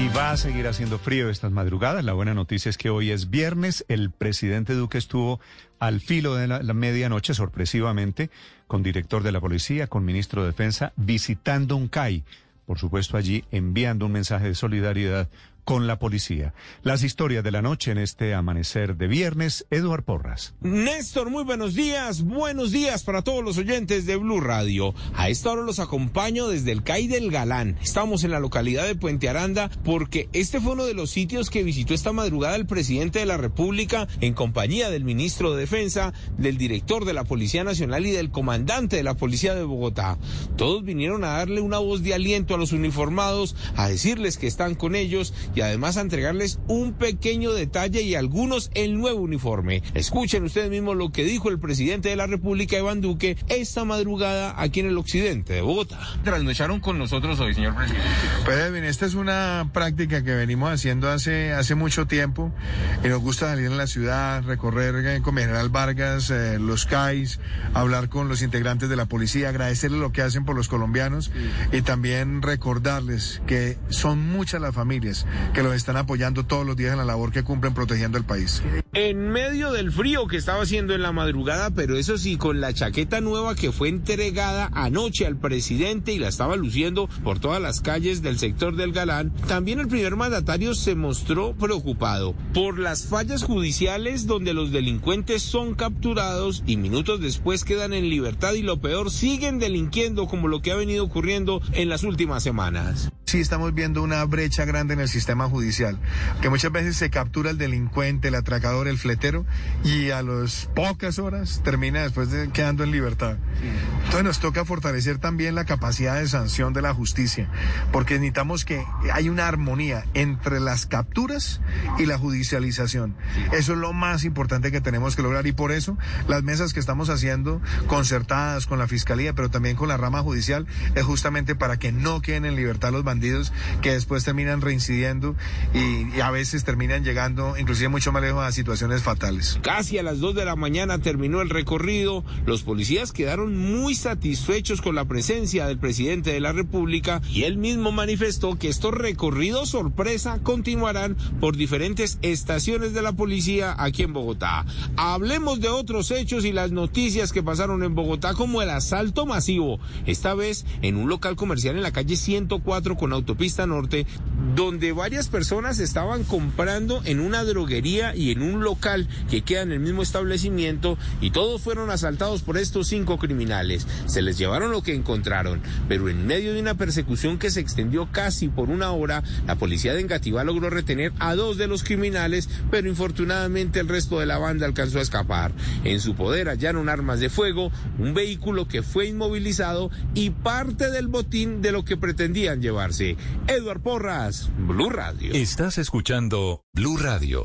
Y va a seguir haciendo frío estas madrugadas. La buena noticia es que hoy es viernes. El presidente Duque estuvo al filo de la, medianoche, sorpresivamente, con director de la policía, con ministro de Defensa, visitando un CAI. Por supuesto, allí enviando un mensaje de solidaridad con la policía. Las historias de la noche en este amanecer de viernes, Eduard Porras. Néstor, muy buenos días, buenos días para todos los oyentes de Blue Radio. A esta hora los acompaño desde el CAI del Galán. Estamos en la localidad de Puente Aranda porque este fue uno de los sitios que visitó esta madrugada el presidente de la República en compañía del ministro de Defensa, del director de la Policía Nacional y del comandante de la Policía de Bogotá. Todos vinieron a darle una voz de aliento a los uniformados, a decirles que están con ellos y además a entregarles un pequeño detalle y algunos el nuevo uniforme. Escuchen ustedes mismos lo que dijo el presidente de la República, Iván Duque, esta madrugada aquí en el occidente de Bogotá. Trasnocharon con nosotros hoy, señor presidente. Pues Edwin, esta es una práctica que venimos haciendo hace, hace mucho tiempo y nos gusta salir en la ciudad, recorrer eh, con General Vargas, eh, los CAIs, hablar con los integrantes de la policía, agradecerles lo que hacen por los colombianos y también recordarles que son muchas las familias que los están apoyando todos los días en la labor que cumplen protegiendo el país. En medio del frío que estaba haciendo en la madrugada, pero eso sí, con la chaqueta nueva que fue entregada anoche al presidente y la estaba luciendo por todas las calles del sector del Galán, también el primer mandatario se mostró preocupado por las fallas judiciales donde los delincuentes son capturados y minutos después quedan en libertad y lo peor, siguen delinquiendo como lo que ha venido ocurriendo en las últimas semanas sí estamos viendo una brecha grande en el sistema judicial, que muchas veces se captura el delincuente, el atracador, el fletero, y a las pocas horas termina después de quedando en libertad. Entonces nos toca fortalecer también la capacidad de sanción de la justicia, porque necesitamos que haya una armonía entre las capturas y la judicialización. Eso es lo más importante que tenemos que lograr y por eso las mesas que estamos haciendo concertadas con la Fiscalía, pero también con la rama judicial, es justamente para que no queden en libertad los bandidos que después terminan reincidiendo y, y, a veces terminan llegando inclusive mucho más lejos a situaciones fatales. Casi a las 2 de la mañana terminó el recorrido. Los policías quedaron muy satisfechos con la presencia del presidente de la República y él mismo manifestó que estos recorridos sorpresa continuarán por diferentes estaciones de la policía aquí en Bogotá. Hablemos de otros hechos y las noticias que pasaron en Bogotá como el asalto masivo, esta vez en un local comercial en la calle 104 con autopista norte, donde varias personas estaban comprando en una droguería y en un local que queda en el mismo establecimiento y todos fueron asaltados por estos cinco criminales. Se les llevaron lo que encontraron, pero en medio de una persecución que se extendió casi por una hora, la policía de Engativá logró retener a dos de los criminales, pero infortunadamente el resto de la banda alcanzó a escapar. En su poder hallaron armas de fuego, un vehículo que fue inmovilizado y parte del botín de lo que pretendían llevarse. Eduard Porras, Blue Radio. Estás escuchando Blue Radio.